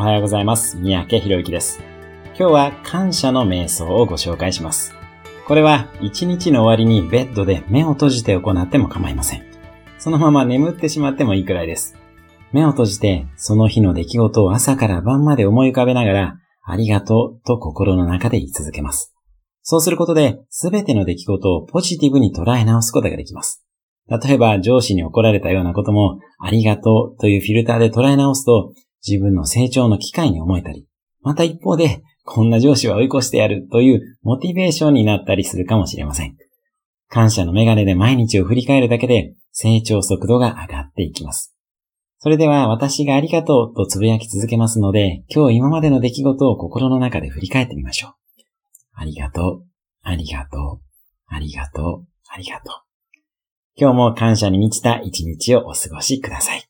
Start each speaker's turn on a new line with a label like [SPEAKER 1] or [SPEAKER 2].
[SPEAKER 1] おはようございます。三宅博之です。今日は感謝の瞑想をご紹介します。これは一日の終わりにベッドで目を閉じて行っても構いません。そのまま眠ってしまってもいいくらいです。目を閉じてその日の出来事を朝から晩まで思い浮かべながらありがとうと心の中で言い続けます。そうすることで、すべての出来事をポジティブに捉え直すことができます。例えば上司に怒られたようなことも、ありがとうというフィルターで捉え直すと、自分の成長の機会に思えたり、また一方で、こんな上司は追い越してやるというモチベーションになったりするかもしれません。感謝のメガネで毎日を振り返るだけで成長速度が上がっていきます。それでは私がありがとうとつぶやき続けますので、今日今までの出来事を心の中で振り返ってみましょう。ありがとう、ありがとう、ありがとう、ありがとう。今日も感謝に満ちた一日をお過ごしください。